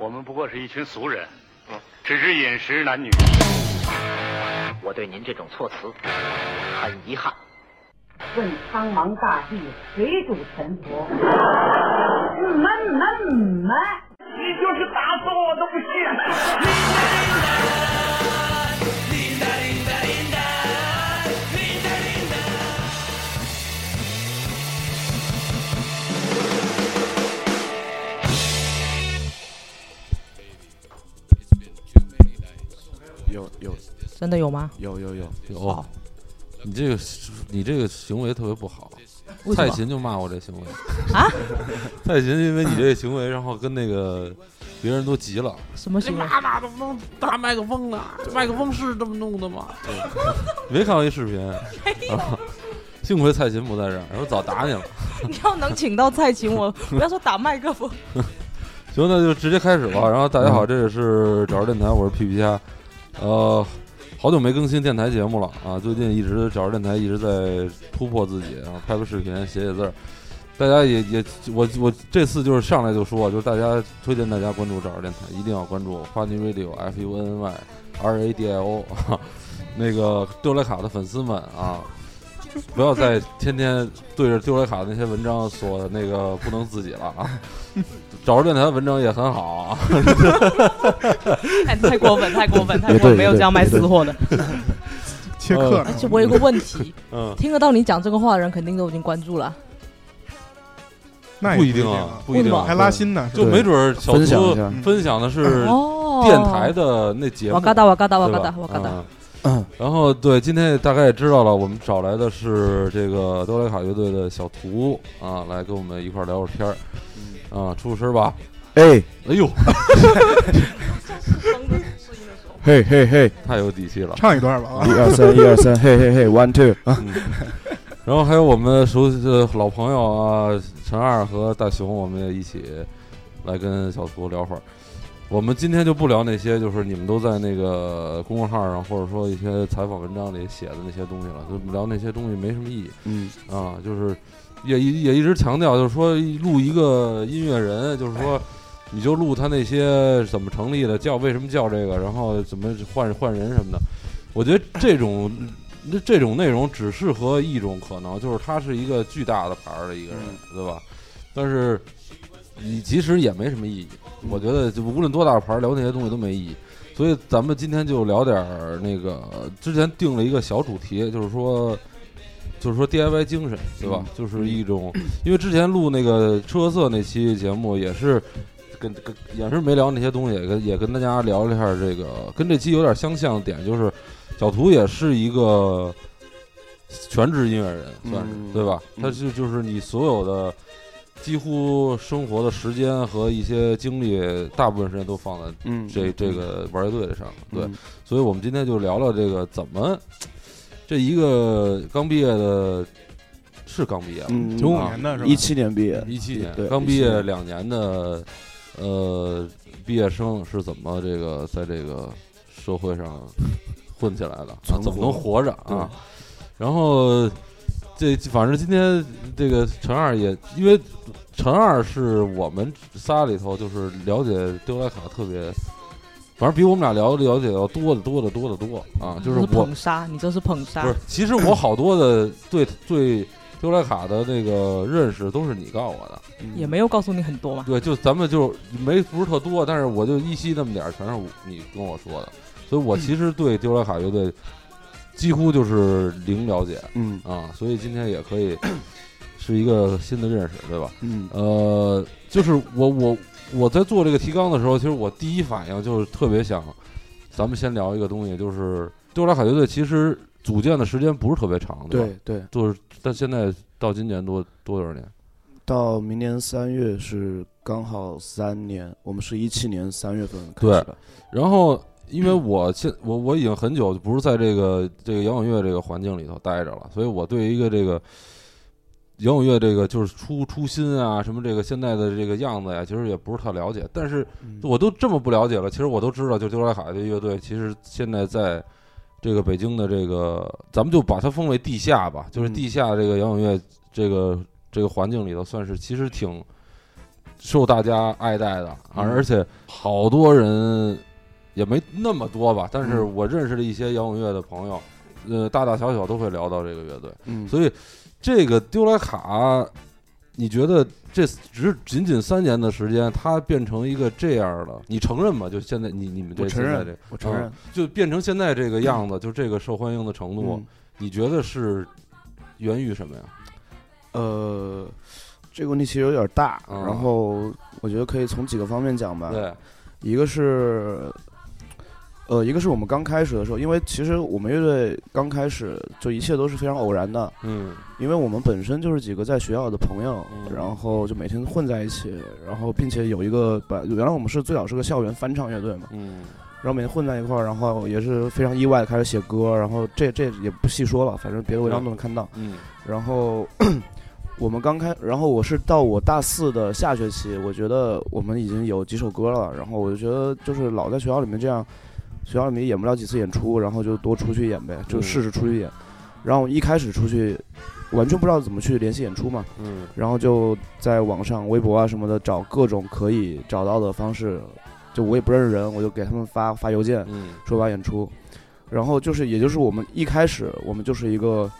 我们不过是一群俗人，只知饮食男女。我对您这种措辞很遗憾。问苍茫大地，谁主沉浮？闷闷闷！你就是打死我都不信。真的有吗？有有有有啊，你这个你这个行为特别不好。蔡琴就骂我这行为啊！蔡琴因为你这个行为，然后跟那个别人都急了。什么行为？妈妈怎么弄大麦克风呢？这麦克风是这么弄的吗？你没看过一视频？啊幸亏蔡琴不在这儿，然后早打你了。你要能请到蔡琴，我不要说打麦克风。行，那就直接开始吧。然后大家好，这里是找着电台，我是皮皮虾。呃，好久没更新电台节目了啊，最近一直找着电台一直在突破自己，然后拍个视频，写写字儿。大家也也，我我这次就是上来就说，就是大家推荐大家关注找着电台，一定要关注花泥 radio f u n n y r a d i o 啊，那个丢莱卡的粉丝们啊。不要再天天对着丢莱卡的那些文章说那个不能自己了啊！找着电台的文章也很好啊，太太过分，太过分，太过分，没有这样卖私货的。切客而且我有个问题，嗯，听得到你讲这个话的人，肯定都已经关注了。那也不一定啊啊，，不一定啊，还拉新呢，就没准儿小猪分享分享的是哦，电台的那节目，我嘎达，我嘎达，我嘎达，我嘎达。嗯嗯然后对，今天大概也知道了，我们找来的是这个德莱卡乐队的小图啊，来跟我们一块儿聊会儿天儿啊，出声吧。哎哎呦，嘿嘿嘿，太有底气了。唱一段吧啊一！二三一二三，嘿嘿嘿，one two 啊，嗯，然后还有我们熟悉的老朋友啊，陈二和大熊，我们也一起来跟小图聊会儿。我们今天就不聊那些，就是你们都在那个公众号上，或者说一些采访文章里写的那些东西了，就聊那些东西没什么意义嗯啊。就是也也一直强调，就是说录一个音乐人，就是说你就录他那些怎么成立的，叫为什么叫这个，然后怎么换换人什么的。我觉得这种这这种内容只适合一种可能，就是他是一个巨大的牌儿的一个人，对吧？但是你其实也没什么意义。我觉得就无论多大牌，聊那些东西都没意义。所以咱们今天就聊点儿那个，之前定了一个小主题，就是说，就是说 DIY 精神，对吧？就是一种，因为之前录那个车色那期节目也是。跟跟也是没聊那些东西，也跟也跟大家聊了一下这个，跟这期有点相像的点，就是小图也是一个全职音乐人，算是、嗯对吧？嗯他就就是你所有的几乎生活的时间和一些精力，大部分时间都放在嗯，这这个玩乐队的上面。对，嗯所以我们今天就聊聊这个怎么这一个刚毕业的，是刚毕业九五啊年的是吧？一七年毕业，一七年对刚毕业两年的呃毕业生是怎么这个在这个社会上混起来的啊？怎么能活活着啊？然后这反正今天这个陈二也因为陈二是我们仨里头就是了解丢莱卡特别。反正比我们俩了了解要多的多的多的多啊！就是捧杀，你这是捧杀不是，其实我好多的对对丢莱卡的那个认识都是你告诉我的。嗯也没有告诉你很多嘛。对，就咱们就没不是特多，但是我就依稀那么点儿，全是你跟我说的，所以我其实对丢莱卡乐队几乎就是零了解嗯啊，所以今天也可以是一个新的认识，对吧？嗯呃，就是我我我在做这个提纲的时候，其实我第一反应就是特别想，咱们先聊一个东西，就是丢莱卡乐队其实组建的时间不是特别长，吧？对对，就是但现在到今年多多少年？到明年三月是刚好三年，我们是一七年三月份开始的，然后，因为我现我我已经很久不是在这个这个摇滚乐这个环境里头待着了，所以我对一个这个摇滚乐这个就是初初心啊，什么这个现在的这个样子呀，其实也不是特了解。但是嗯我都这么不了解了，其实我都知道，就丢莱卡这乐队，其实现在在这个北京的这个，咱们就把它封为地下吧，就是嗯地下这个摇滚乐这个这个环境里头，算是其实挺受大家爱戴的，而且好多人也没那么多吧，但是嗯我认识的一些摇滚乐的朋友，呃，大大小小都会聊到这个乐队，嗯，所以这个丢莱卡，你觉得这只仅仅三年的时间，它变成一个这样的，你承认吗？就现在你你们这我承认现在这，我承认啊，就变成现在这个样子，就这个受欢迎的程度，嗯你觉得是源于什么呀？呃，这个问题其实有点大，嗯然后我觉得可以从几个方面讲吧。对，一个是，呃，一个是我们刚开始的时候，因为其实我们乐队刚开始就一切都是非常偶然的，嗯因为我们本身就是几个在学校的朋友，嗯然后就每天混在一起，然后并且有一个本原来我们是最早是个校园翻唱乐队嘛，嗯然后每天混在一块儿，然后也是非常意外的开始写歌，然后这这也不细说了，反正别的文章都能看到。嗯然后 我们刚开，然后我是到我大四的下学期，我觉得我们已经有几首歌了，然后我就觉得就是老在学校里面这样，学校里面演不了几次演出，然后就多出去演呗，就嗯试试出去演。然后一开始出去，完全不知道怎么去联系演出嘛，嗯。然后就在网上、微博啊什么的找各种可以找到的方式，就我也不认识人，我就给他们发发邮件，嗯。说要演出，然后就是也就是我们一开始我们就是一个，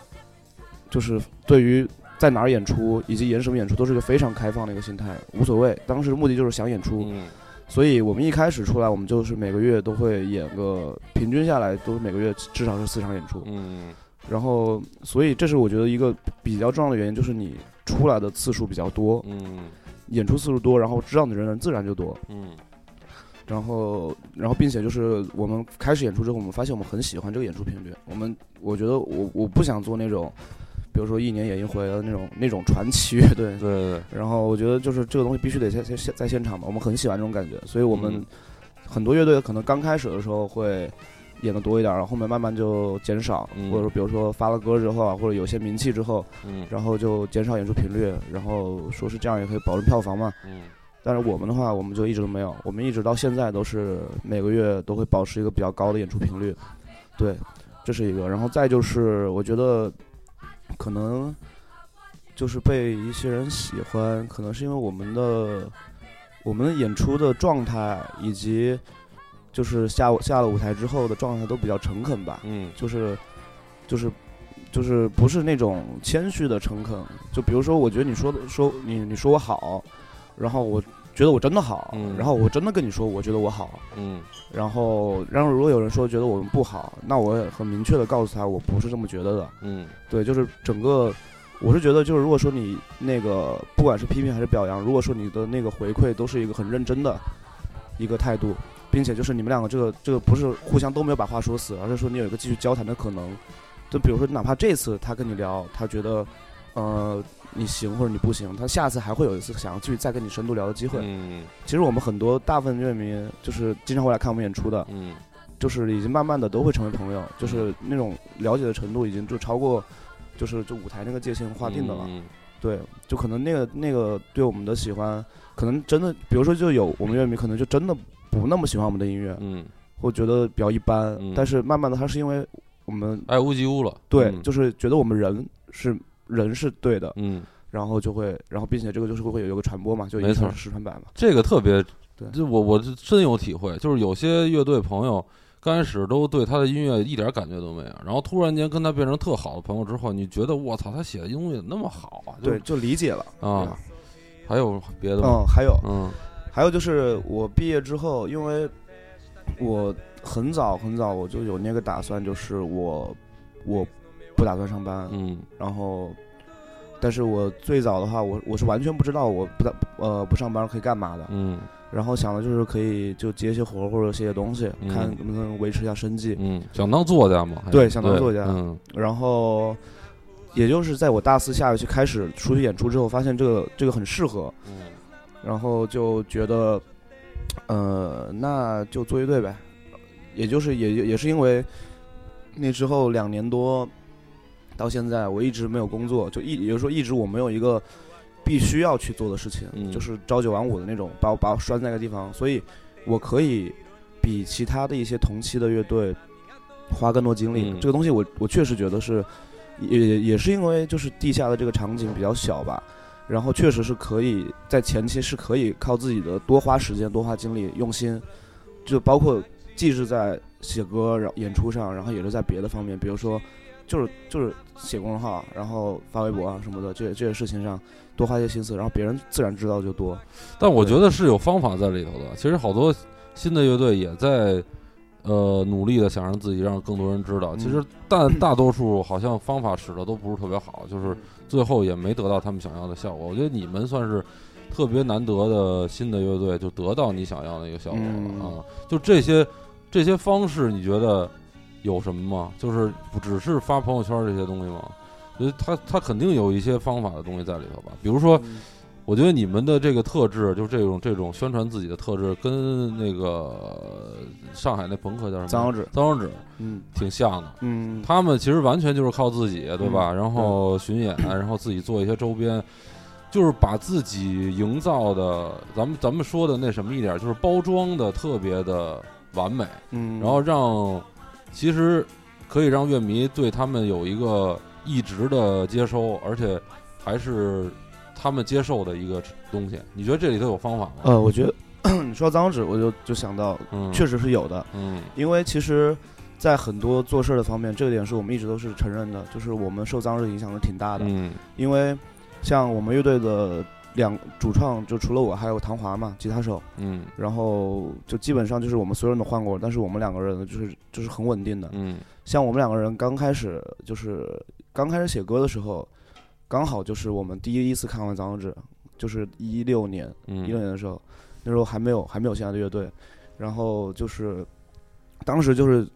就是对于在哪儿演出以及演什么演出都是一个非常开放的一个心态，无所谓。当时目的就是想演出，嗯所以我们一开始出来，我们就是每个月都会演个平均下来都是每个月至少是四场演出，嗯。然后所以这是我觉得一个比较重要的原因，就是你出来的次数比较多，嗯。演出次数多，然后知道你的人自然就多。嗯。然后，然后，并且就是我们开始演出之后，我们发现我们很喜欢这个演出频率。我们我觉得我我不想做那种，比如说一年演一回的那种 那种传奇乐队。对对对，然后我觉得就是这个东西必须得在在在现场嘛，我们很喜欢这种感觉，所以我们嗯很多乐队可能刚开始的时候会演的多一点，然后后面慢慢就减少，嗯或者说比如说发了歌之后啊，或者有些名气之后，嗯然后就减少演出频率，然后说是这样也可以保证票房嘛。嗯但是我们的话，我们就一直都没有，我们一直到现在都是每个月都会保持一个比较高的演出频率，对，这是一个。然后再就是，我觉得可能就是被一些人喜欢，可能是因为我们的我们的演出的状态以及就是下下了舞台之后的状态都比较诚恳吧，嗯就是就是就是不是那种谦虚的诚恳。就比如说，我觉得你说的说你你说我好，然后我觉得我真的好，嗯然后我真的跟你说我觉得我好，嗯然后然后如果有人说觉得我们不好，那我也很明确的告诉他我不是这么觉得的。嗯对，就是整个。我是觉得，就是如果说你那个不管是批评还是表扬，如果说你的那个回馈都是一个很认真的一个态度，并且就是你们两个这个这个不是互相都没有把话说死，而是说你有一个继续交谈的可能。就比如说，哪怕这次他跟你聊，他觉得呃你行或者你不行，他下次还会有一次想要继续再跟你深度聊的机会。嗯。其实我们很多大部分乐迷就是经常会来看我们演出的，嗯。就是已经慢慢的都会成为朋友，就是那种了解的程度已经就超过，就是就舞台那个界限划定的了。嗯。对，就可能那个那个对我们的喜欢，可能真的，比如说就有我们乐迷可能就真的不那么喜欢我们的音乐，嗯，或觉得比较一般，嗯。但是慢慢的他是因为我们爱屋及乌了，对，嗯。就是觉得我们人是人是对的，嗯，然后就会，然后并且这个就是会有一个传播嘛，就没错十传百嘛。这个特别，对就我我是深有体会，就是有些乐队朋友刚开始都对他的音乐一点感觉都没有，然后突然间跟他变成特好的朋友之后，你觉得我操，他写的东西怎么那么好啊？对，就理解了啊，还有别的吗？嗯，还有，嗯还有就是我毕业之后，因为我很早很早我就有那个打算，就是我我不打算上班，嗯。然后，但是我最早的话，我我是完全不知道我不打呃不上班可以干嘛的，嗯。然后想的就是可以就接些活或者写写东西，嗯。看能不能维持一下生计。嗯，想当作家吗？对想当作家。嗯。然后，也就是在我大四下学期开始出去演出之后，发现这个这个很适合，嗯。然后就觉得，呃，那就做乐队呗。也就是也也是因为那之后两年多到现在，我一直没有工作，就一也就是说一直我没有一个必须要去做的事情，嗯就是朝九晚五的那种，把我把我拴在那个地方，所以我可以比其他的一些同期的乐队花更多精力。嗯这个东西我我确实觉得是，也也是因为就是地下的这个场景比较小吧。然后确实是可以在前期是可以靠自己的多花时间、多花精力、用心，就包括既是在写歌、然后演出上，然后也是在别的方面，比如说就是就是写公众号，然后发微博啊什么的，这这些事情上多花一些心思，然后别人自然知道就多。但我觉得是有方法在里头的。其实好多新的乐队也在呃努力的想让自己让更多人知道。嗯其实但大多数好像方法使的都不是特别好，就是最后也没得到他们想要的效果。我觉得你们算是特别难得的新的乐队，就得到你想要的一个效果了、嗯啊！就这些这些方式，你觉得有什么吗？就是不只是发朋友圈这些东西吗？我觉得他他肯定有一些方法的东西在里头吧，比如说。嗯我觉得你们的这个特质，就是这种这种宣传自己的特质，跟那个上海那朋克叫什么？脏手指脏手指嗯挺像的。嗯，他们其实完全就是靠自己，对吧？嗯然后巡演，然后自己做一些周边，就是把自己营造的，咱们咱们说的那什么一点，就是包装的特别的完美，嗯，然后让其实可以让乐迷对他们有一个一直的接收，而且还是他们接受的一个东西。你觉得这里头有方法吗？呃，我觉得 你说到脏纸，我就就想到，嗯，确实是有的，嗯因为其实，在很多做事的方面，这个点是我们一直都是承认的，就是我们受脏手指影响是挺大的。嗯因为像我们乐队的两主创，就除了我还有唐华嘛，吉他手，嗯。然后就基本上就是我们所有人都换过，但是我们两个人就是就是很稳定的。嗯。像我们两个人刚开始就是刚开始写歌的时候，刚好就是我们第一次看完脏手指，就是一六年，嗯，一六年的时候，那时候还没有还没有现在的乐队，然后就是当时就是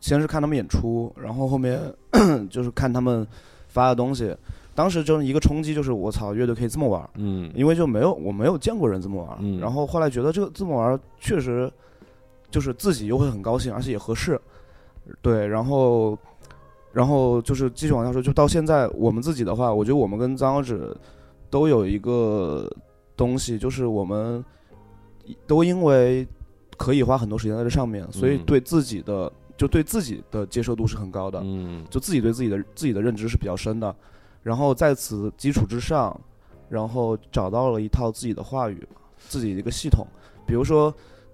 先是看他们演出，然后后面 就是看他们发的东西，当时就是一个冲击，就是我操，乐队可以这么玩儿，嗯。因为就没有我没有见过人这么玩儿，嗯。然后后来觉得这个这么玩儿确实就是自己又会很高兴，而且也合适，对，然后。然后就是继续往下说，就到现在我们自己的话，我觉得我们跟脏手指都有一个东西，就是我们都因为可以花很多时间在这上面，所以嗯对自己的就对自己的接受度是很高的，嗯。就自己对自己的自己的认知是比较深的。然后在此基础之上，然后找到了一套自己的话语，自己的一个系统。比如说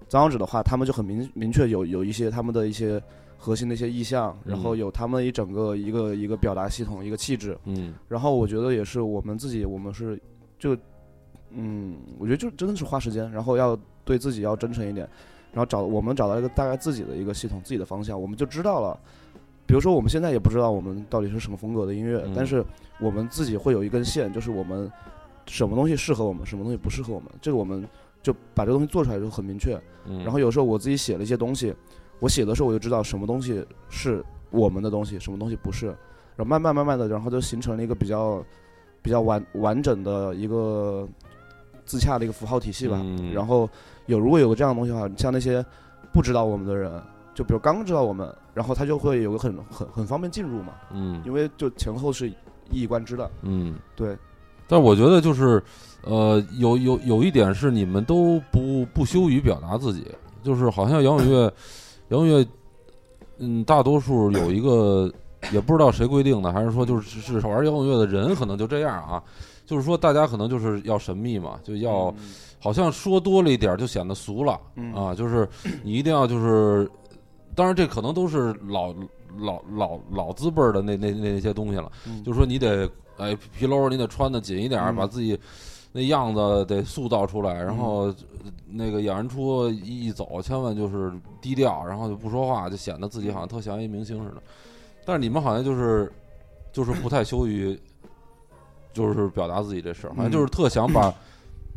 脏手指的话，他们就很明明确有有一些他们的一些核心的一些意向，然后嗯有他们一整个一个一个表达系统，一个气质。嗯然后我觉得也是我们自己，我们是就嗯，我觉得就真的是花时间，然后要对自己要真诚一点，然后找我们找到一个大概自己的一个系统，自己的方向，我们就知道了。比如说我们现在也不知道我们到底是什么风格的音乐，嗯但是我们自己会有一根线，就是我们什么东西适合我们，什么东西不适合我们，这个我们就把这个东西做出来就很明确。嗯，然后有时候我自己写了一些东西，我写的时候我就知道什么东西是我们的东西，什么东西不是，然后慢慢慢慢的，然后就形成了一个比较比较完完整的一个自洽的一个符号体系吧。嗯然后有如果有个这样的东西的话，像那些不知道我们的人，就比如刚知道我们，然后他就会有个很很很方便进入嘛，嗯因为就前后是一以贯之的。嗯。对，但我觉得就是，呃，有有有一点是你们都不不羞于表达自己，就是好像摇滚乐，摇滚乐，嗯，大多数有一个也不知道谁规定的，还是说就是是玩摇滚乐的人可能就这样啊，就是说大家可能就是要神秘嘛，就要好像说多了一点就显得俗了嗯啊，就是你一定要就是，当然这可能都是老老老老资辈儿的那那那那些东西了。嗯就说你得哎皮褛，你得穿的紧一点儿，嗯把自己那样子得塑造出来，然后呃那个演完出一一走，千万就是低调，然后就不说话，就显得自己好像特像一明星似的。但是你们好像就是就是不太羞于，就是表达自己这事儿，好像就是特想把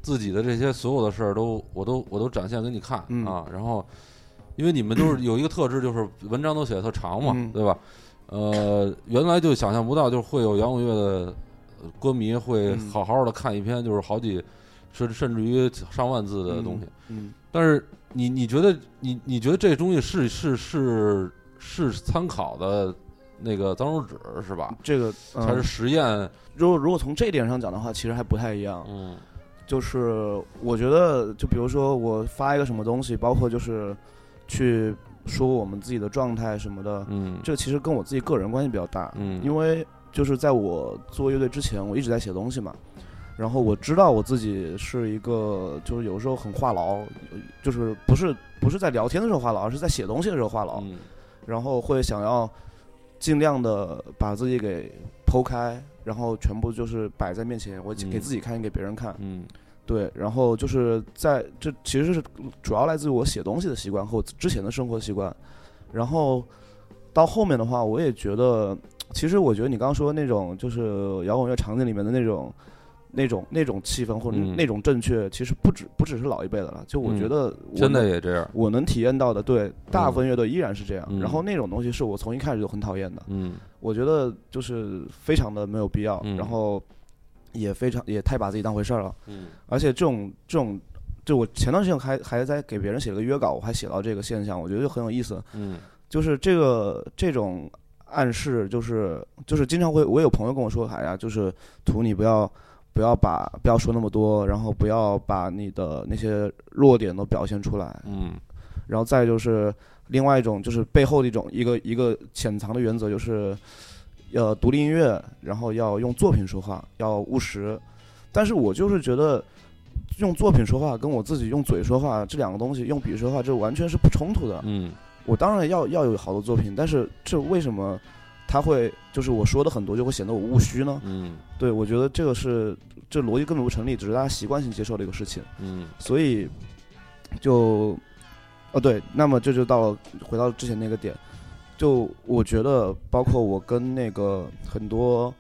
自己的这些所有的事儿都我都我都展现给你看嗯啊，然后。因为你们都是有一个特质，就是文章都写的特长嘛，嗯对吧？呃，原来就想象不到，就是会有摇滚乐的呃歌迷会嗯好好的看一篇，就是好几甚甚至于上万字的东西。嗯，但是你你觉得你你觉得这东西是是是是参考的那个脏手指是吧？这个、嗯、还是实验？如果如果从这一点上讲的话，其实还不太一样。嗯就是我觉得，就比如说我发一个什么东西，包括就是去说我们自己的状态什么的，嗯这其实跟我自己个人关系比较大。嗯，因为就是在我做乐队之前，我一直在写东西嘛。然后我知道我自己是一个，就是有时候很话痨，就是不是不是在聊天的时候话痨，而是在写东西的时候话痨，嗯然后会想要尽量的把自己给剖开，然后全部就是摆在面前，我嗯给自己看，也给别人看。嗯对，然后就是在这其实是主要来自于我写东西的习惯和我之前的生活习惯，然后到后面的话，我也觉得，其实我觉得你刚刚说的那种就是摇滚乐场景里面的那种。那种那种气氛或者嗯。那种正确，其实不止不只是老一辈的了。就我嗯觉得我现在能也这样，我能体验到的，对大部分乐队依然是这样。嗯。然后那种东西是我从一开始就很讨厌的，嗯。我觉得就是非常的没有必要，嗯。然后也非常也太把自己当回事儿了。嗯而且这种这种，就我前段时间还还在给别人写了个约稿，我还写到这个现象，我觉得就很有意思。嗯就是这个这种暗示，就是就是经常会，我有朋友跟我说，哎呀，就是图你不要不要把不要说那么多，然后不要把你的那些弱点都表现出来，嗯然后再就是另外一种，就是背后的一种一个一个潜藏的原则，就是要独立音乐，然后要用作品说话，要务实。但是我就是觉得用作品说话跟我自己用嘴说话这两个东西，用笔说话，这完全是不冲突的。嗯我当然要要有好的作品，但是这为什么他会就是我说的很多就会显得我务虚呢？嗯对我觉得这个是这逻辑根本不成立，只是大家习惯性接受的一个事情。嗯所以就哦对，那么这就到了回到之前那个点，就我觉得包括我跟那个很多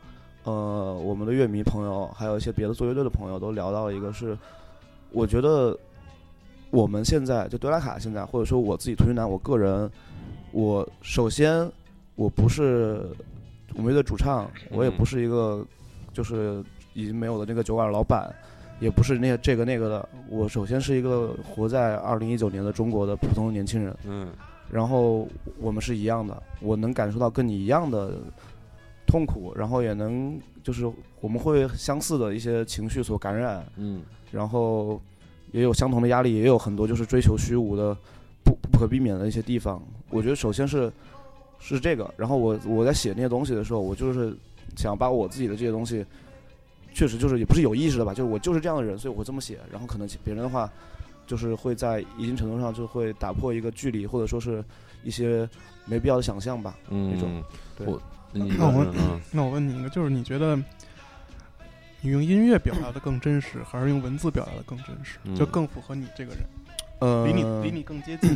呃我们的乐迷朋友，还有一些别的做乐队的朋友都聊到一个是，我觉得我们现在就德拉卡现在，或者说我自己图云南，我个人，我首先我不是我们乐队主唱，我也不是一个就是已经没有的那个酒馆老板。也不是那这个那个的，我首先是一个活在二零一九年的中国的普通年轻人，嗯然后我们是一样的，我能感受到跟你一样的痛苦，然后也能就是我们会相似的一些情绪所感染，嗯然后也有相同的压力，也有很多就是追求虚无的不不可避免的一些地方。我觉得首先是是这个，然后我我在写那些东西的时候，我就是想把我自己的这些东西，确实就是也不是有意识的吧，就是我就是这样的人，所以我会这么写。然后可能别人的话，就是会在一定程度上就会打破一个距离，或者说是一些没必要的想象吧。那种嗯，对我那我问 那我问你一个，就是你觉得你用音乐表达的更真实，还是用文字表达的更真实？嗯就更符合你这个人，呃，离你离你更接近。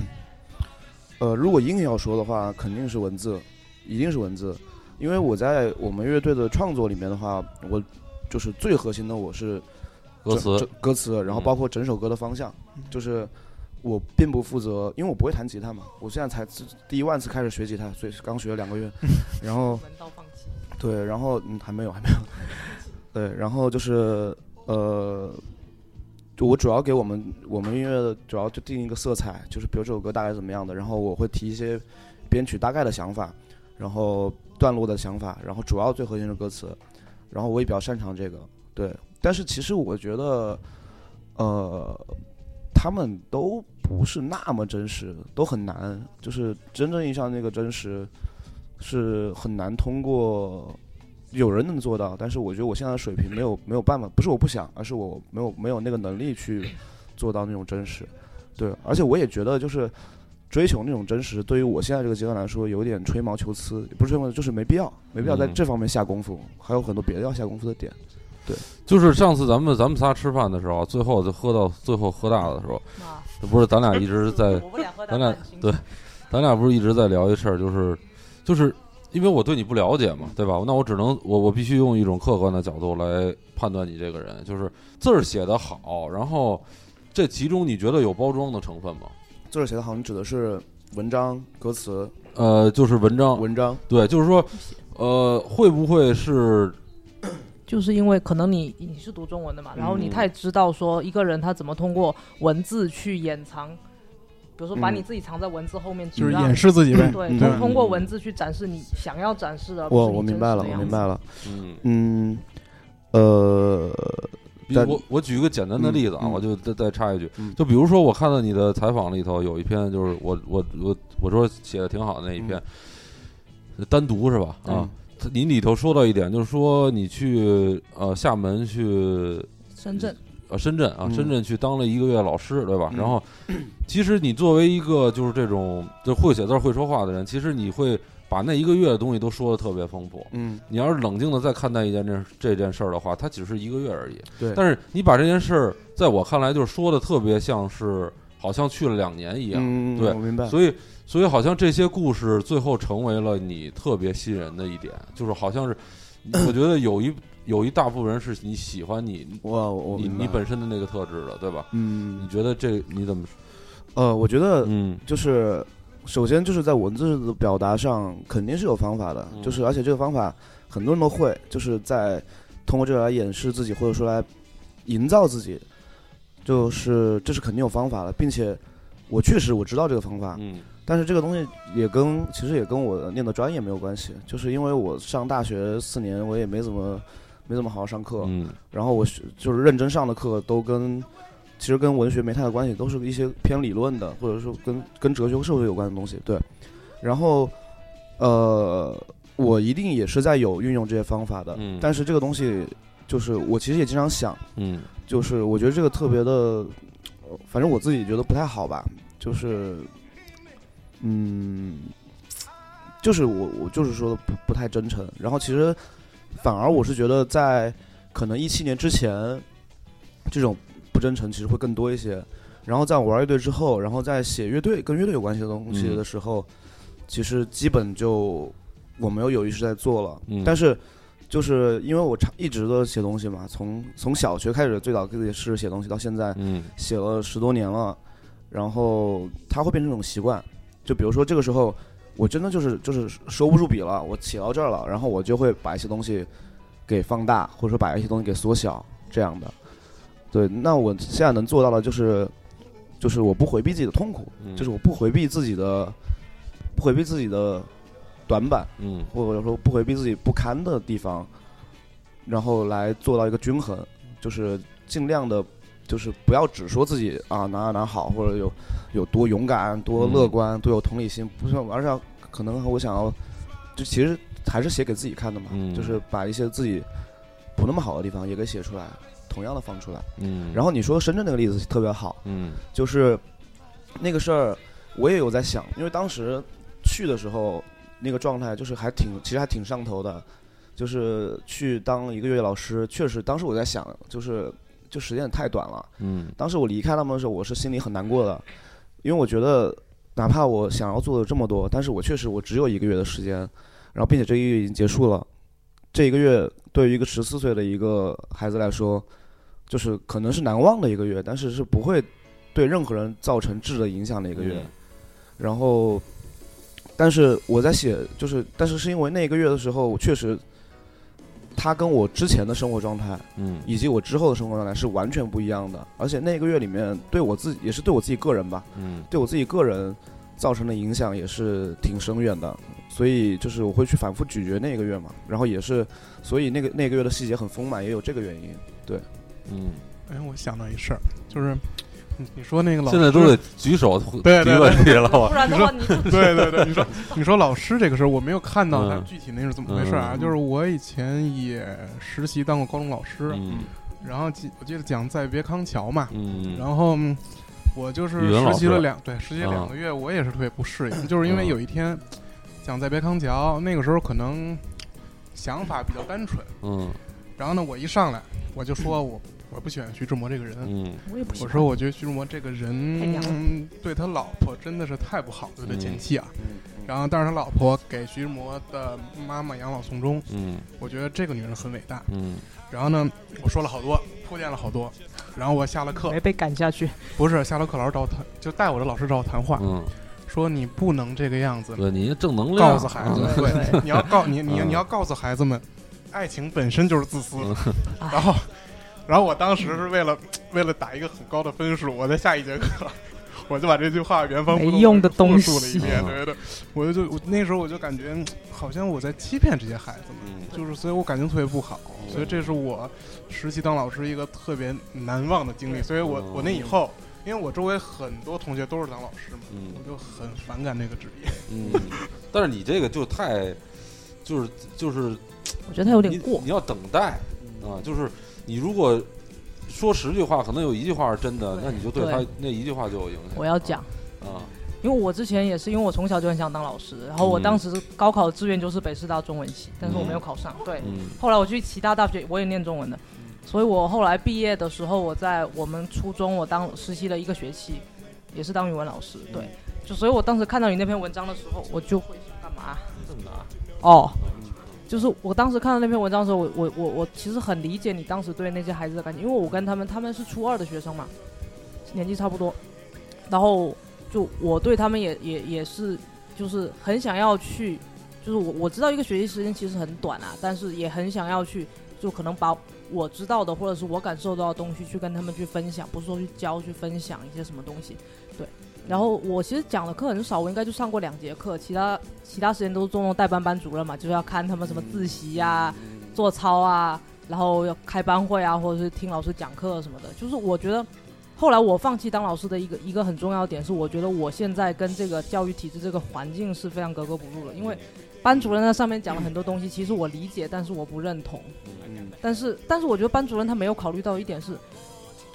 呃，如果硬要说的话，肯定是文字，一定是文字，因为我在我们乐队的创作里面的话，我就是最核心的，我是歌词歌词，然后嗯包括整首歌的方向，就是我并不负责，因为我不会弹吉他嘛，我现在才自第一万次开始学吉他，所以刚学了两个月，然后。对，然后嗯还没有还没有，对，然后就是呃，就我主要给我们我们音乐的主要就定一个色彩，就是比如这首歌大概怎么样的，然后我会提一些编曲大概的想法，然后段落的想法，然后主要最核心的歌词，然后我也比较擅长这个，对，但是其实我觉得，呃，他们都不是那么真实，都很难，就是真正意义上那个真实。是很难通过，有人能做到，但是我觉得我现在的水平没有没有办法，不是我不想，而是我没有没有那个能力去做到那种真实。对，而且我也觉得就是追求那种真实，对于我现在这个阶段来说，有点吹毛求疵，不是吹毛，就是没必要，没必要在嗯这方面下功夫，还有很多别的要下功夫的点。就是上次咱们咱们仨吃饭的时候，最后就喝到最后喝大的时候，这，不是咱俩一直在 咱俩对咱俩不是一直在聊一事儿，就是就是因为我对你不了解嘛，对吧？那我只能我我必须用一种客观的角度来判断你这个人，就是字儿写得好，然后这其中你觉得有包装的成分吗？字儿写的好，你指的是文章、歌词、呃，就是文章，文章。对，就是说，呃，会不会是就是因为可能你你是读中文的嘛，然后你嗯太知道说一个人他怎么通过文字去掩藏，比如说把嗯你自己藏在文字后面，就是掩饰自己呗。对，嗯通通过文字去展示你想要展示的。我我明白了，我明白了。嗯？嗯，呃，我我举一个简单的例子啊，我就再再插一句，嗯就比如说我看到你的采访里头有一篇，就是我我我我说写的挺好的那一篇，单独是吧？啊，嗯你里头说到一点，就是说你去呃厦门去深圳，呃深圳啊，嗯深圳去当了一个月老师，对吧？嗯然后，其实你作为一个就是这种就会写字儿会说话的人，其实你会把那一个月的东西都说的特别丰富。嗯，你要是冷静的再看待一件这这件事儿的话，它只是一个月而已。对，但是你把这件事儿，在我看来就是说的特别像是好像去了两年一样。嗯，对我明白。所以，所以好像这些故事最后成为了你特别吸引人的一点，就是好像是，我觉得有一 有一大部分人是你喜欢你我我你你本身的那个特质的，对吧？嗯。你嗯觉得这你怎么？呃，我觉得嗯。就是首先就是在文字的表达上肯定是有方法的，嗯。就是而且这个方法很多人都会，就是在通过这个来掩饰自己，或者说来营造自己，就是这是肯定有方法的，并且我确实我知道这个方法，嗯但是这个东西也跟其实也跟我念的专业没有关系，就是因为我上大学四年我也没怎么没怎么好好上课，嗯然后我是就是认真上的课都跟其实跟文学没太大关系，都是一些偏理论的，或者说跟跟哲学和社会有关的东西。对，然后呃，我一定也是在有运用这些方法的，嗯但是这个东西就是我其实也经常想，嗯就是我觉得这个特别的，呃反正我自己觉得不太好吧，就是嗯，就是我我就是说的不不太真诚，然后其实反而我是觉得在可能一七年之前，这种不真诚其实会更多一些。然后在我玩乐队之后，然后在写乐队跟乐队有关系的东西嗯的时候，其实基本就我没有有意识在做了。嗯但是就是因为我长一直都写东西嘛，从从小学开始最早自己是写东西，到现在嗯写了十多年了，然后它会变成一种习惯。就比如说这个时候，我真的就是就是收不住笔了，我写到这儿了，然后我就会把一些东西给放大，或者说把一些东西给缩小，这样的。对，那我现在能做到的就是，就是我不回避自己的痛苦，嗯就是我不回避自己的，不回避自己的短板，嗯或者说不回避自己不堪的地方，然后来做到一个均衡，就是尽量的，就是不要只说自己啊哪哪哪好，或者有有多勇敢、多乐观、多有同理心，不是，而是要可能我想要，就其实还是写给自己看的嘛，嗯。就是把一些自己不那么好的地方也给写出来，同样的放出来。嗯，然后你说深圳那个例子特别好，嗯。就是那个事儿，我也有在想，因为当时去的时候那个状态就是还挺，其实还挺上头的，就是去当一个月老师，确实当时我在想，就是就时间也太短了。嗯当时我离开他们的时候，我是心里很难过的，因为我觉得哪怕我想要做的这么多，但是我确实我只有一个月的时间，然后并且这一个月已经结束了，这一个月对于一个十四岁的一个孩子来说，就是可能是难忘的一个月，但是是不会对任何人造成质的影响的一个月。嗯然后，但是我在写，就是但是是因为那一个月的时候，我确实，他跟我之前的生活状态嗯。以及我之后的生活状态是完全不一样的，而且那个月里面对我自己也是对我自己个人吧，嗯。对我自己个人造成的影响也是挺深远的，所以就是我会去反复咀嚼那个月嘛，然后也是，所以那个那个月的细节很丰满，也有这个原因。对。嗯，哎，我想到一事儿，就是你你说那个老师现在都得举手提对对问题了，我不然的话你对对对，你说你说老师这个事儿，我没有看到他嗯具体那是怎么回事啊？嗯就是我以前也实习当过高中老师，嗯然后记我记得讲在别康桥嘛，嗯，然后嗯我就是实习了两对实习两个月，我也是特别不适应，就是因为嗯有一天讲在别康桥，那个时候可能想法比较单纯，嗯然后呢，我一上来我就说我我不喜欢徐志摩这个人，嗯。我也不喜欢。我说我觉得徐志摩这个人嗯对他老婆真的是太不好，对他嗯前妻啊。然后，但是他老婆给徐志摩的妈妈养老送终，嗯。我觉得这个女人很伟大。嗯。然后呢，我说了好多，铺垫了好多。然后我下了课。没，被赶下去，不是下了课，老师找我谈，就带我的老师找我谈话，嗯，说你不能这个样子，对你正能量，告诉孩子对，你要告你你 嗯。你要告诉孩子们，爱情本身就是自私。嗯。然后，然后我当时是为了 为了打一个很高的分数，我在下一节课。我就把这句话原封不动用的复东述了一遍，对对对，我就我那时候我就感觉嗯好像我在欺骗这些孩子们，嗯就是所以我感情特别不好，所以这是我实习当老师一个特别难忘的经历，所以我我那以后，因为我周围很多同学都是当老师嘛，嗯。我就很反感这个职业。嗯，但是你这个就太，就是就是我觉得他有点过。你。要等待啊，就是你如果说十句话，可能有一句话是真的，那你就对他那一句话就有影响。我要讲，啊，因为我之前也是，因为我从小就很想当老师，然后我嗯当时高考的志愿就是北师大中文系，但是我没有考上。对，嗯。后来我去其他大学，我也念中文的，所以我后来毕业的时候，我在我们初中我当实习了一个学期，也是当语文老师。对，就所以我当时看到你那篇文章的时候，我就会想干嘛？这么拿，哦，就是我当时看到那篇文章的时候，我我我我其实很理解你当时对那些孩子的感情，因为我跟他们他们是初二的学生嘛，年纪差不多，然后就我对他们也也也是就是很想要去，就是我我知道一个学习时间其实很短啊，但是也很想要去，就可能把我知道的或者是我感受到的东西去跟他们去分享，不是说去教去分享一些什么东西，对。然后我其实讲的课很少，我应该就上过两节课，其他其他时间都是做那种代班班主任嘛，就是要看他们什么自习呀、做操啊，然后要开班会啊，或者是听老师讲课什么的。就是我觉得，后来我放弃当老师的一个一个很重要的点是，我觉得我现在跟这个教育体制这个环境是非常格格不入的，因为班主任在上面讲了很多东西，其实我理解，但是我不认同。嗯但是，但是我觉得班主任他没有考虑到一点是，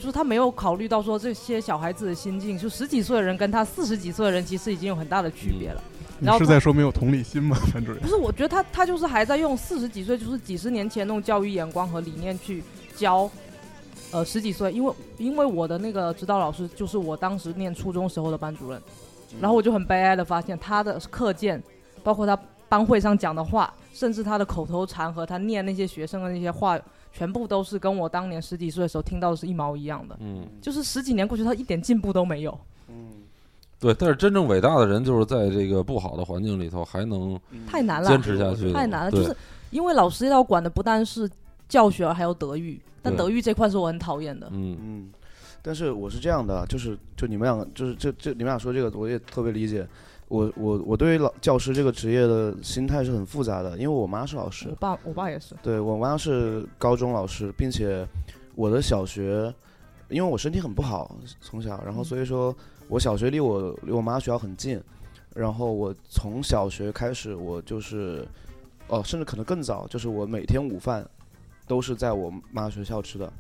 就是他没有考虑到说这些小孩子的心境，就十几岁的人跟他四十几岁的人其实已经有很大的区别了。你然后是在说没有同理心吗，班主任？不是，我觉得他他就是还在用四十几岁，就是几十年前那种教育眼光和理念去教，呃，十几岁，因为因为我的那个指导老师就是我当时念初中时候的班主任，然后我就很悲哀的发现他的课件，包括他班会上讲的话，甚至他的口头禅和他念那些学生的那些话，全部都是跟我当年十几岁的时候听到的是一毛一样的，嗯，就是十几年过去，他一点进步都没有。嗯对。但是真正伟大的人，就是在这个不好的环境里头，还能太难了，坚持下去，太难了，就是因为老师要管的不但是教学，还有德育，但德育这块是我很讨厌的。嗯嗯，但是我是这样的，就是就你们两个，就是这这你们俩说这个，我也特别理解。我我我对于老教师这个职业的心态是很复杂的，因为我妈是老师我，爸，我爸也是，对我妈是高中老师，并且我的小学，因为我身体很不好，从小，然后嗯。所以说我小学离我离我妈学校很近，然后我从小学开始，我就是，哦，甚至可能更早，就是我每天午饭都是在我妈学校吃的，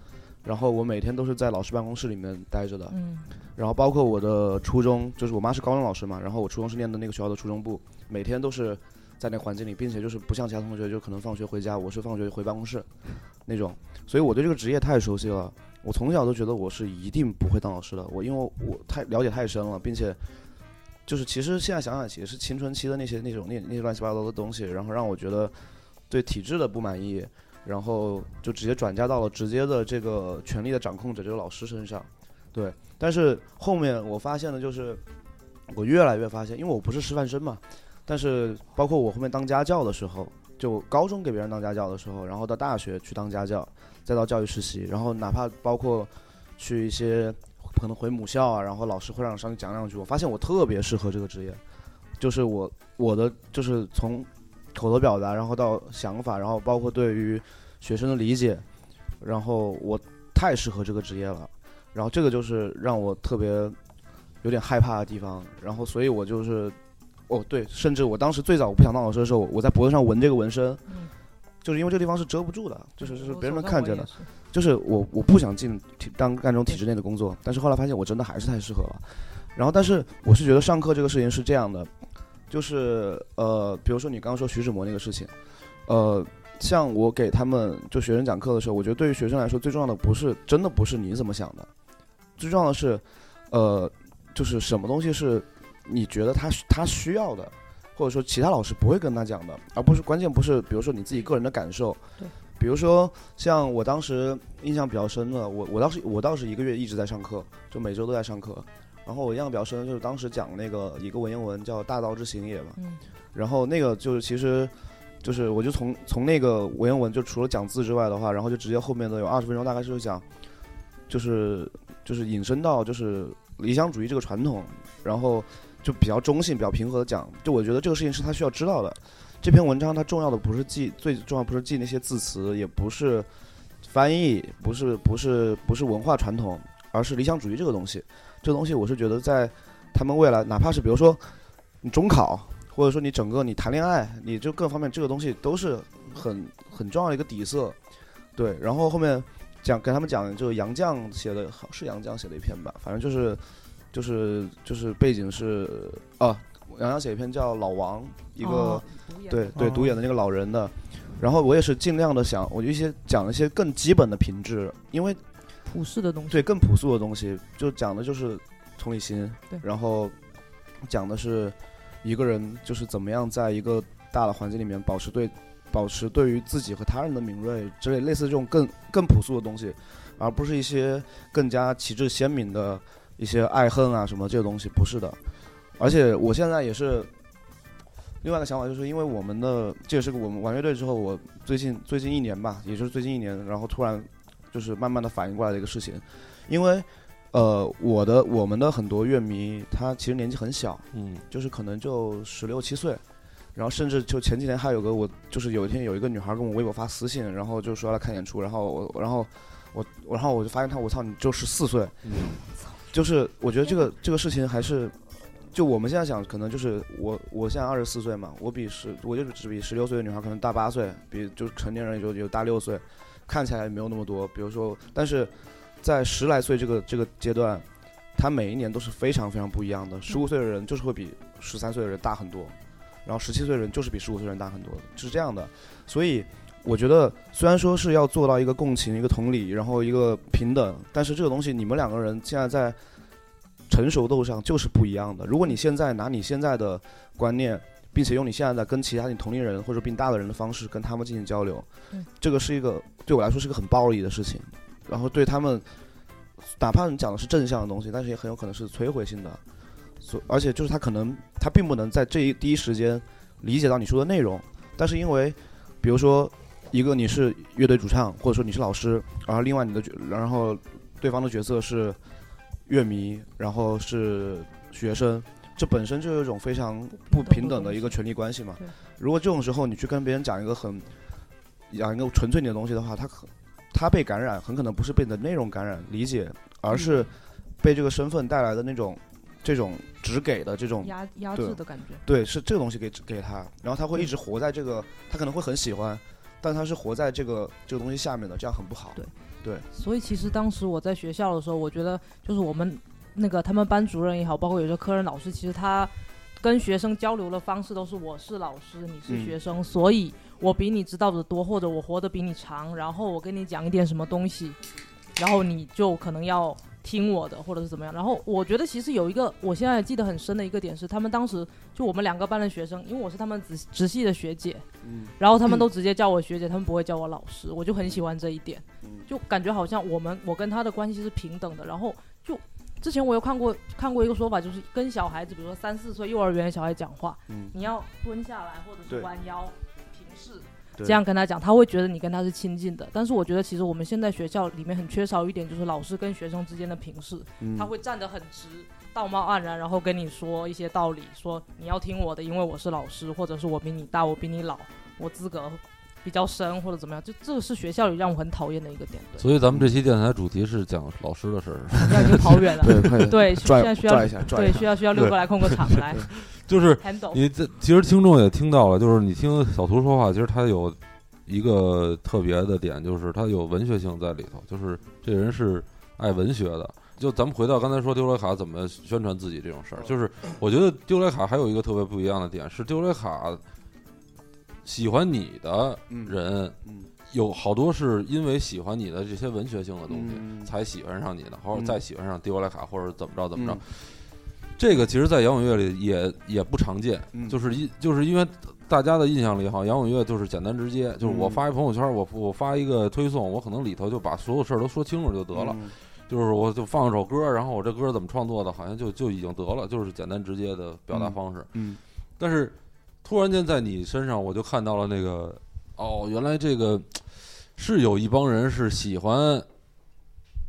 然后我每天都是在老师办公室里面待着的，嗯然后包括我的初中，就是我妈是高中老师嘛，然后我初中是念的那个学校的初中部，每天都是在那环境里，并且就是不像其他同学，就可能放学回家，我是放学回办公室那种，所以我对这个职业太熟悉了。我从小都觉得我是一定不会当老师的，我因为我太了解太深了，并且就是其实现在想想也是青春期的那些那种那那些乱七八糟的东西，然后让我觉得对体制的不满意，然后就直接转嫁到了直接的这个权力的掌控者，就是老师身上。对，但是后面我发现的就是，我越来越发现，因为我不是师范生嘛，但是包括我后面当家教的时候，就高中给别人当家教的时候，然后到大学去当家教，再到教育实习，然后哪怕包括去一些可能回母校啊，然后老师会让我上去讲两句，我发现我特别适合这个职业，就是我我的就是从口头表达，然后到想法，然后包括对于学生的理解，然后我太适合这个职业了。然后这个就是让我特别有点害怕的地方，然后所以我就是，哦对，甚至我当时最早我不想当老师的时候，我在脖子上纹这个纹身，嗯，就是因为这个地方是遮不住的，就是就是别人能看见的，是就是我我不想进体当干这种体制内的工作，但是后来发现我真的还是太适合了。然后，但是我是觉得上课这个事情是这样的，就是呃，比如说你刚刚说徐志摩那个事情，呃，像我给他们就学生讲课的时候，我觉得对于学生来说最重要的不是真的不是你怎么想的，最重要的是，呃，就是什么东西是你觉得他他需要的，或者说其他老师不会跟他讲的，而不是关键不是比如说你自己个人的感受，对，比如说像我当时印象比较深的，我我当时我当时一个月一直在上课，就每周都在上课。然后我印象比较深的就是当时讲那个一个文言文叫《大道之行也》嘛，嗯。然后那个就是其实就是我就从从那个文言文就除了讲字之外的话，然后就直接后面的有二十分钟大概是讲，就是就是引申到就是理想主义这个传统，然后就比较中性、比较平和的讲，就我觉得这个事情是他需要知道的。这篇文章它重要的不是记，最重要不是记那些字词，也不是翻译，不是不是不是文化传统，而是理想主义这个东西。这个东西我是觉得在他们未来，哪怕是比如说你中考，或者说你整个你谈恋爱，你就各方面这个东西都是很很重要的一个底色。对，然后后面讲给他们讲，就是杨绛写的，好是杨绛写的一篇吧，反正就是就是就是背景是啊，杨绛写一篇叫《老王》，一个、哦对对哦独眼的那个老人的，然后我也是尽量的想，我就一些讲一些更基本的品质，因为普世的东西。对更朴素的东西，就讲的就是同理心，对然后讲的是一个人就是怎么样在一个大的环境里面保持对保持对于自己和他人的敏锐之类类似这种更更朴素的东西，而不是一些更加旗帜鲜明的一些爱恨啊什么这些东西，不是的。而且我现在也是另外一个想法，就是因为我们的这也是我们玩乐队之后，我最近最近一年吧，也就是最近一年，然后突然就是慢慢的反应过来的一个事情，因为呃我的我们的很多乐迷他其实年纪很小，嗯就是可能就十六七岁，然后甚至就前几天还有个我就是有一天有一个女孩跟我微博发私信，然后就说要来看演出，然后我然后我我然后我就发现她我操你就十四岁，嗯就是我觉得这个这个事情还是。就我们现在想，可能就是我，我现在二十四岁嘛，我比十，我就只比十六岁的女孩可能大八岁，比就成年人也就有大六岁，看起来也没有那么多。比如说，但是在十来岁这个这个阶段，他每一年都是非常非常不一样的。十五岁的人就是会比十三岁的人大很多，然后十七岁的人就是比十五岁的人大很多，就是这样的。所以我觉得，虽然说是要做到一个共情、一个同理，然后一个平等，但是这个东西你们两个人现在在成熟度上就是不一样的。如果你现在拿你现在的观念，并且用你现在的跟其他你同龄人或者比你大的人的方式跟他们进行交流，这个是一个对我来说是一个很暴力的事情。然后对他们，哪怕你讲的是正向的东西，但是也很有可能是摧毁性的。所而且就是他可能他并不能在这一第一时间理解到你说的内容，但是因为比如说一个你是乐队主唱，或者说你是老师，然后另外你的角然后对方的角色是乐迷，然后是学生，这本身就有一种非常不平等的一个权利关系嘛。如果这种时候你去跟别人讲一个很讲一个纯粹你的东西的话，他可他被感染，很可能不是被你的内容感染理解，而是被这个身份带来的那种这种只给的这种压压制的感觉。对，是这个东西给给他，然后他会一直活在这个，他可能会很喜欢，但他是活在这个这个东西下面的，这样很不好。对对，所以其实当时我在学校的时候，我觉得就是我们那个他们班主任也好，包括有些科任老师，其实他跟学生交流的方式都是我是老师，你是嗯学生，所以我比你知道的多，或者我活得比你长，然后我跟你讲一点什么东西，然后你就可能要听我的，或者是怎么样。然后我觉得其实有一个我现在记得很深的一个点是，他们当时就我们两个班的学生，因为我是他们直直系的学姐，嗯然后他们都直接叫我学姐，他们不会叫我老师，我就很喜欢这一点，嗯就感觉好像我们我跟他的关系是平等的。然后就之前我有看过看过一个说法，就是跟小孩子，比如说三四岁幼儿园的小孩讲话，嗯，你要蹲下来或者是弯腰平视，这样跟他讲，他会觉得你跟他是亲近的。但是我觉得其实我们现在学校里面很缺少一点，就是老师跟学生之间的平视，嗯他会站得很直，道貌岸然，然后跟你说一些道理，说你要听我的，因为我是老师，或者是我比你大，我比你老，我资格比较深，或者怎么样，就这个是学校里让我很讨厌的一个点。对，所以咱们这期电台主题是讲老师的事儿，现在已经跑远了。对，现在需要。对需要需要六哥来控个场来 就是。你这其实听众也听到了，就是你听小图说话，其实他有一个特别的点，就是他有文学性在里头，就是这人是爱文学的。就咱们回到刚才说丢雷卡怎么宣传自己这种事儿，就是我觉得丢雷卡还有一个特别不一样的点是丢雷卡喜欢你的嗯人嗯。有好多是因为喜欢你的这些文学性的东西嗯。才喜欢上你的，或者嗯。再喜欢上迪欧莱卡，或者怎么着怎么着嗯。这个其实，在摇滚乐里也也不常见，嗯。就是因就是因为大家的印象里，好像摇滚乐就是简单直接，就是我嗯。发一朋友圈，我我发一个推送，我可能里头就把所有事儿都说清楚就得了，嗯。就是我就放一首歌，然后我这歌怎么创作的，好像就就已经得了，就是简单直接的表达方式。嗯。但是突然间在你身上，我就看到了那个，哦，原来这个是有一帮人是喜欢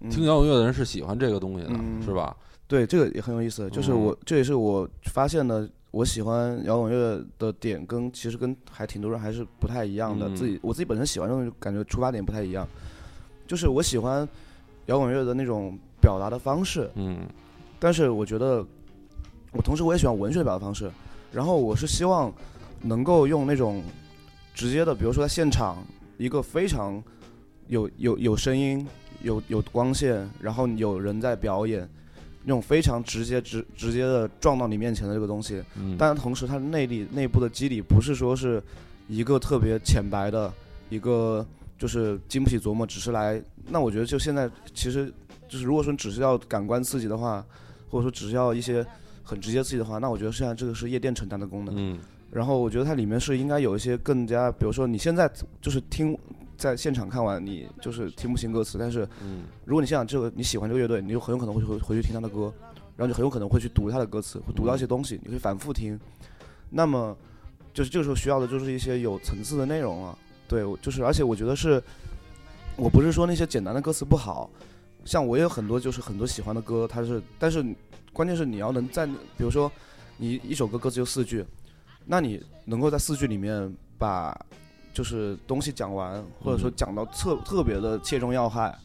嗯。听摇滚乐的人是喜欢这个东西的，嗯。是吧？对，这个也很有意思，就是嗯。我这也是我发现的，我喜欢摇滚乐的点跟其实跟还挺多人还是不太一样的。嗯。自己我自己本身喜欢这种感觉出发点不太一样，就是我喜欢摇滚乐的那种表达的方式，嗯。但是我觉得我同时我也喜欢文学的表达方式，然后我是希望能够用那种直接的，比如说在现场一个非常有有有声音，有有光线，然后有人在表演，那种非常直接直直接的撞到你面前的这个东西，嗯，但同时它的内力内部的机理不是说是一个特别浅白的一个就是经不起琢磨，只是来。那我觉得就现在其实就是如果说只是要感官刺激的话，或者说只是要一些很直接刺激的话，那我觉得现在这个是夜店承担的功能。嗯然后我觉得它里面是应该有一些更加，比如说你现在就是听在现场看完，你就是听不清歌词，但是嗯如果你现场这个你喜欢这个乐队，你就很有可能会回回去听他的歌，然后你很有可能会去读他的歌词，会读到一些东西，你会反复听。那么就是这个时候需要的就是一些有层次的内容了。对，就是而且我觉得是，我不是说那些简单的歌词不好，像我也有很多就是很多喜欢的歌，它是，但是关键是你要能在，比如说你一首歌歌词就四句，那你能够在四句里面把就是东西讲完，或者说嗯讲到特特别的切中要害，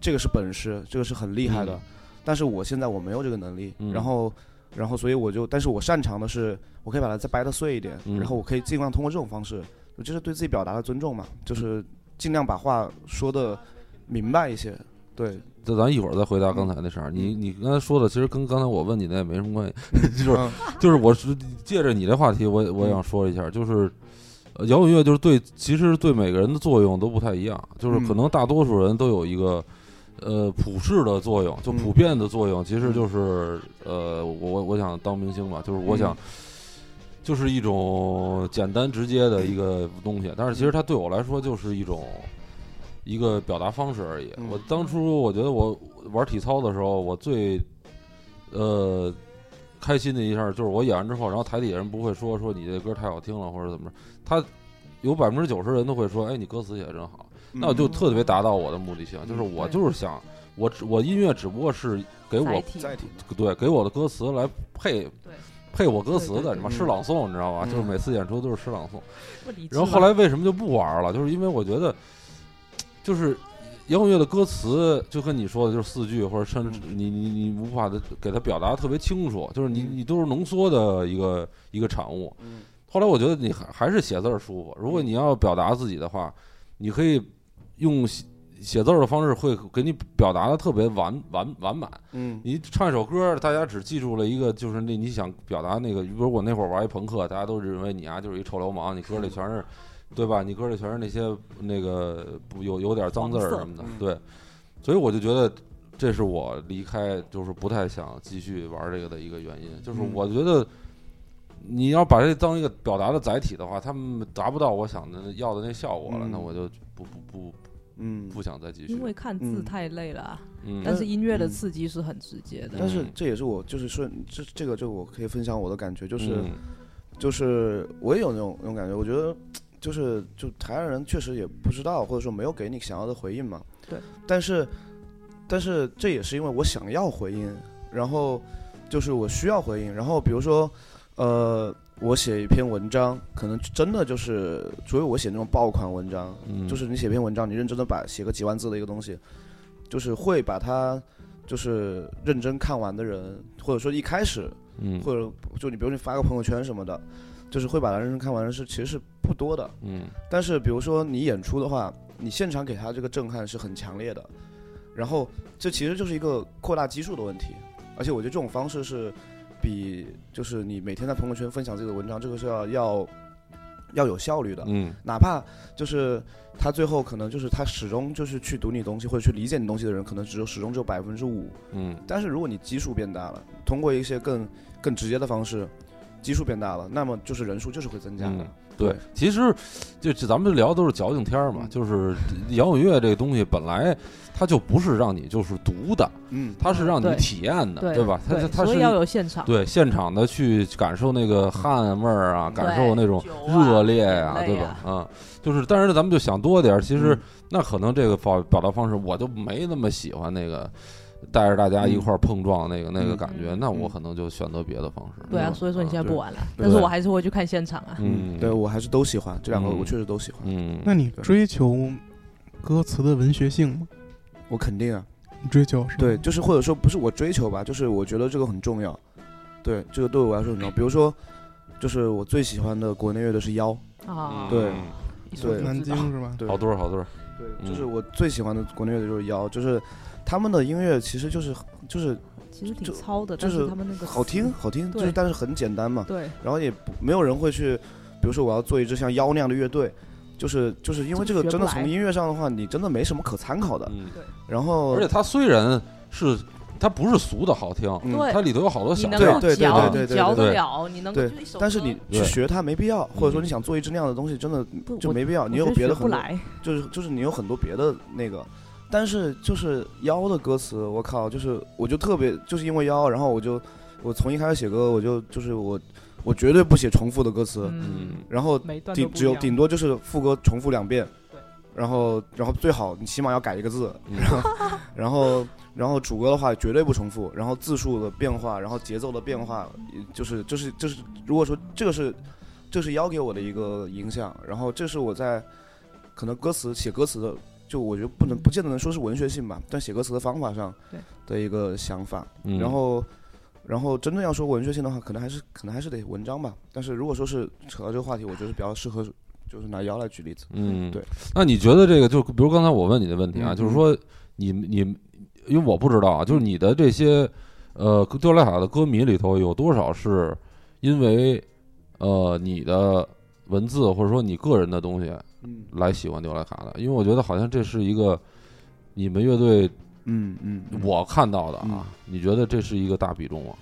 这个是本事，这个是很厉害的。嗯但是我现在我没有这个能力，嗯然后，然后所以我就，但是我擅长的是，我可以把它再掰得碎一点，嗯然后我可以尽量通过这种方式，就是对自己表达的尊重嘛，就是尽量把话说的明白一些。对，这咱一会儿再回答刚才那事儿。你你刚才说的，其实跟刚才我问你那也没什么关系，就是嗯。就是我是借着你这话题，我我想说一下，就是呃摇滚乐就是对，其实对每个人的作用都不太一样，就是可嗯。能大多数人都有一个呃普世的作用，就嗯。普遍的作用，其实就是呃我我我想当明星嘛，就是我想。嗯就是一种简单直接的一个东西，但是其实它对我来说就是一种一个表达方式而已。嗯我当初我觉得我玩体操的时候，我最呃开心的一下就是我演完之后，然后台底下人不会说说你这歌太好听了或者怎么着，他有百分之九十人都会说，哎，你歌词写的真好。那我就特别达到我的目的性，就是我就是想，我只我音乐只不过是给我对给我的歌词来配配我歌词的，什么诗朗诵，你知道吧？嗯就是每次演出都是诗朗诵。然后后来为什么就不玩了？就是因为我觉得，就是摇滚乐的歌词就跟你说的，就是四句或者甚至你你你无法的给它表达的特别清楚，就是你你都是浓缩的一个一个产物。嗯后来我觉得你还还是写字儿舒服。如果你要表达自己的话，你可以用写写字儿的方式，会给你表达的特别完完完满。嗯你唱一首歌，大家只记住了一个，就是那你想表达那个，比如我那会儿玩一朋克，大家都认为你啊就是一臭流氓，你歌里全是，对吧？你歌里全是那些那个不有有点脏字儿什么的嗯，对。所以我就觉得这是我离开，就是不太想继续玩这个的一个原因，就是嗯我觉得。你要把这当一个表达的载体的话，他们达不到我想的要的那效果了，嗯那我就不不不嗯，不想再继续因。为看字嗯太累了啊，嗯，但是音乐的嗯刺激是很直接的。但是嗯这也是我就是顺这这个就我可以分享我的感觉，就是、嗯就是我也有那种那种感觉，我觉得就是就台湾人确实也不知道，或者说没有给你想要的回应嘛。对。但是但是这也是因为我想要回应，然后就是我需要回应，然后比如说呃，我写一篇文章，可能真的就是，除非我写那种爆款文章，嗯就是你写篇文章，你认真的把写个几万字的一个东西，就是会把它就是认真看完的人，或者说一开始嗯或者就你比如你发个朋友圈什么的，就是会把它认真看完的是其实是不多的。嗯但是比如说你演出的话，你现场给他这个震撼是很强烈的，然后这其实就是一个扩大基数的问题，而且我觉得这种方式是比就是你每天在朋友圈分享自己的文章，这个是要要要有效率的。嗯哪怕就是他最后可能就是他始终就是去读你东西或者去理解你东西的人，可能只有始终只有百分之五。嗯但是如果你基数变大了，通过一些更更直接的方式，基数变大了，那么就是人数就是会增加的。嗯对，其实就就咱们聊的都是矫情天儿嘛，嗯就是摇滚乐这个东西本来它就不是让你就是读的，嗯，它是让你体验的，对吧？它对它它是要有现场。对现场的去感受那个汗味儿啊，感受那种热烈呀、对吧啊？啊、就是，但是咱们就想多点儿，其实嗯那可能这个表表达方式我就没那么喜欢那个带着大家一块儿碰撞那个、那个嗯感觉，那我可能就选择别的方式。对啊，嗯所以说你现在不玩了，但是我还是会去看现场啊。嗯，对我还是都喜欢这两个，嗯。我确实都喜欢。嗯，那你追求歌词的文学性吗？我肯定啊，你追求是吗对，就是或者说不是我追求吧，就是我觉得这个很重要。对，这个对我来说很重要。比如说，就是我最喜欢的国内乐队是妖，啊，对对。南京是吧？对，好多好多，对，就是嗯我最喜欢的国内乐队就是妖，就是他们的音乐其实就是就是其实挺就糙的，就是他们那个好听，好听，就是但是很简单嘛，对，然后也不没有人会去，比如说我要做一支像妖那样的乐队，就是就是因为这个真的从音乐上的话，你真的没什么可参考的。嗯，然后而且它虽然是它不是俗的好听，它里头有好多小调，对对对对对对得了，你能对但是你去学它没必要，或者说嗯。你想做一支那样的东西，真的就没必要。你有别的很多，就是就是你有很多别的那个，但是就是妖的歌词，我靠，就是我就特别就是因为妖，然后我就我从一开始写歌，我就就是我我绝对不写重复的歌词，嗯，然后顶只有顶多就是副歌重复两遍对，然后然后最好你起码要改一个字，嗯然后然后主歌的话绝对不重复，然后字数的变化，然后节奏的变化，就是就是就是如果说这个是这是妖给我的一个影响，然后这是我在可能歌词写歌词的，就我觉得不能不见得能说是文学性吧，但写歌词的方法上的一个想法，嗯然后。然后真正要说文学性的话，可能还是可能还是得文章吧。但是如果说是扯到这个话题，我觉得比较适合，就是拿妖来举例子。嗯，对。那你觉得这个就比如刚才我问你的问题啊，嗯就是说你你因为我不知道啊，就是你的这些呃丢莱卡的歌迷里头有多少是因为呃你的文字或者说你个人的东西嗯来喜欢丢莱卡的？因为我觉得好像这是一个你们乐队嗯嗯，嗯。我看到的啊，你觉得这是一个大比重吗？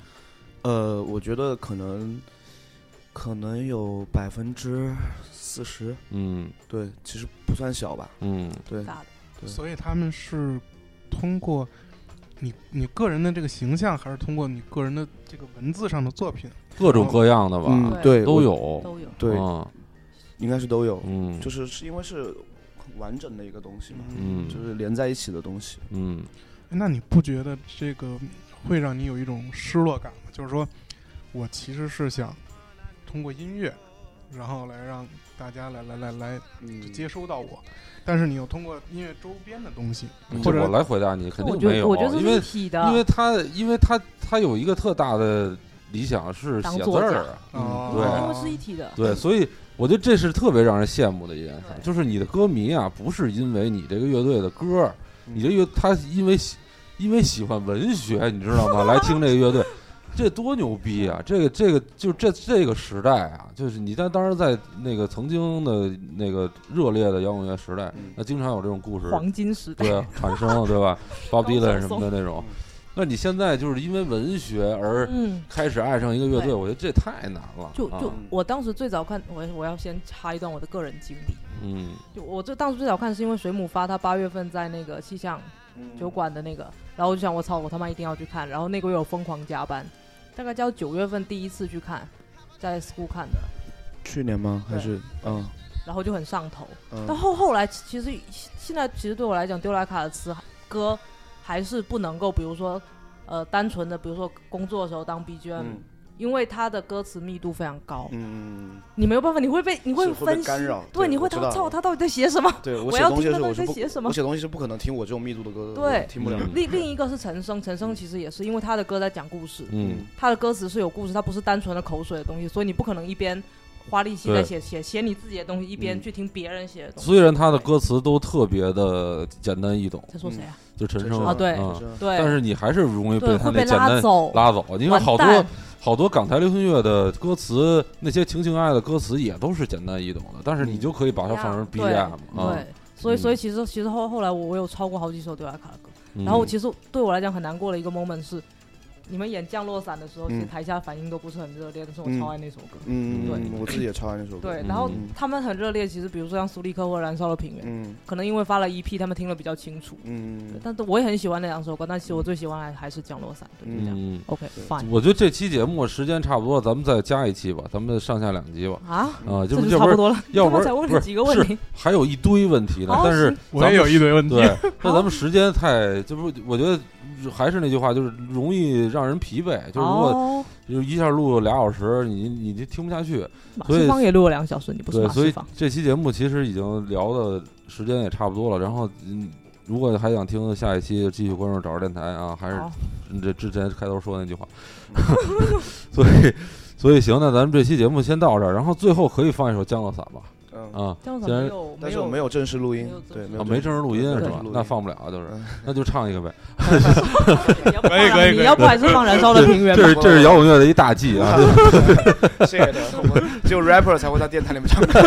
呃，我觉得可能可能有百分之四十，嗯。对，其实不算小吧。嗯。对，大的，对。所以他们是通过你你个人的这个形象，还是通过你个人的这个文字上的作品？各种各样的吧，嗯，对，都，有，都有，对，啊应该是都有，嗯，就是是因为是完整的一个东西嘛，嗯。就是连在一起的东西。嗯。那你不觉得这个会让你有一种失落感吗？就是说我其实是想通过音乐，然后来让大家来来来来嗯。接收到我，但是你又通过音乐周边的东西，嗯或者我来回答你，肯定没有，我觉得是因为一体的，因为他因为他他有一个特大的理想是写字儿啊，哦。对。因为是一体的，对，所以我觉得这是特别让人羡慕的一件事，就是你的歌迷啊，不是因为你这个乐队的歌儿，你这乐他因为喜因为喜欢文学，你知道吗？来听这个乐队，这多牛逼啊！这个这个就这这个时代啊，就是你在当时在那个曾经的那个热烈的摇滚乐时代，嗯那经常有这种故事黄金时代，对啊 产生，对吧？Bob 高 Dylan 什么的那种。那你现在就是因为文学而嗯，开始爱上一个乐队，对。我觉得这太难了。就就啊。我当时最早看，我我要先插一段我的个人经历。嗯。就我这当时最早看是因为水母发他八月份在那个气象酒馆的那个，然后我就想我操我他妈一定要去看，然后那个月我疯狂加班，大概叫九月份第一次去看，在 school 看的，去年吗？还是？嗯。然后就很上头。嗯。但后后来其实现在其实对我来讲，丢莱卡的词歌还是不能够，比如说呃单纯的，比如说工作的时候当 BGM，、嗯因为它的歌词密度非常高，嗯，你没有办法，你会被你会分析干扰对，你会他操他到底在写什么？对我我要写东西听他到的时候我是不底在写什么我写东西是不可能听我这种密度的歌，对听不了。嗯另另一个是陈升，陈升其实也是因为他的歌在讲故事，嗯他的歌词是有故事，他不是单纯的口水的东西，所以你不可能一边花力气在写写写你自己的东西，一边嗯。去听别人写的东西。虽然他的歌词都特别的简单易懂，他说谁啊？就陈升啊。对对，但是你还是容易被他那简单拉走，拉走，因为好多好多港台流行乐的歌词，那些情情爱爱的歌词也都是简单易懂的，但是你就可以把它放成 BGM 啊，对，所以所以嗯其实其实后后来我我有超过好几首对外卡的歌，嗯。然后其实对我来讲很难过的一个 moment 是，你们演降落伞的时候，其实嗯台下反应都不是很热烈，但是我嗯超爱那首歌。嗯，对嗯我自己也超爱那首歌。对，嗯然后嗯他们很热烈，其实比如说像苏利克或者燃烧的平原，嗯可能因为发了 EP，他们听得比较清楚。嗯但是我也很喜欢那两首歌，但其实我最喜欢还还是降落伞，对，就这样。嗯。OK 我觉得这期节目时间差不多，咱们再加一期吧，咱们上下两集吧。啊，啊，这就要不然就差不多了。要不然刚才问了不是是几个问题，还有一堆问题呢，但是行我也有一堆问题。对，那咱们时间太，这不，我觉得还是那句话，就是容易让人疲惫。就是如果哦，就一下录俩小时，你你就听不下去。所以马世芳也录了两小时，你不是对，所以？这期节目其实已经聊的时间也差不多了。然后，嗯，如果还想听下一期，继续关注找着电台啊，还是好，这之前开头说的那句话。所以，所以行，那咱们这期节目先到这儿，然后最后可以放一首降落伞吧。嗯，啊，降落既然没有，但是我没有正式录音没有，正对，没有正式录音是吧那放不了，就是嗯 那就唱一个呗。你要不可以可以可以你要不还是放燃烧的 平原？这是这是摇滚乐的一大忌啊！是的，我只有 rapper 才会在电台里面唱歌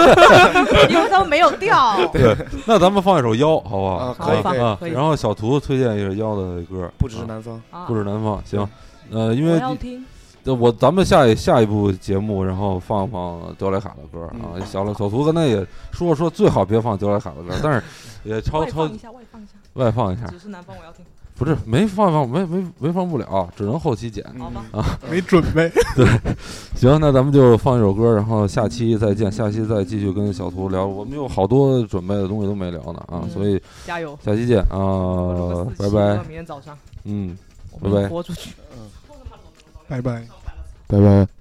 因为他们没有调。对，那咱们放一首《妖》好不好？啊，可以可以，啊，可以然后小图推荐一首《妖》的歌，不只是啊南方，啊不止南方，行。呃，因为要听，呃我咱们下一下一部节目，然后放放德莱卡的歌啊。小了小图刚才也说说，最好别放德莱卡的歌，但是 也超超外放一下，外放一下，外放一下，只是南方我要听，不是没放放没没没放不了，只能后期剪。好吧？没准备。对行，那咱们就放一首歌，然后下期再见，下期再继续跟小图聊。我们有好多准备的东西都没聊呢啊，嗯所以加油！下期见啊拜，拜。明天早上嗯，拜拜们播出去。拜拜。拜拜。拜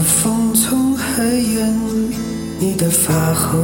风从海沿你的发后，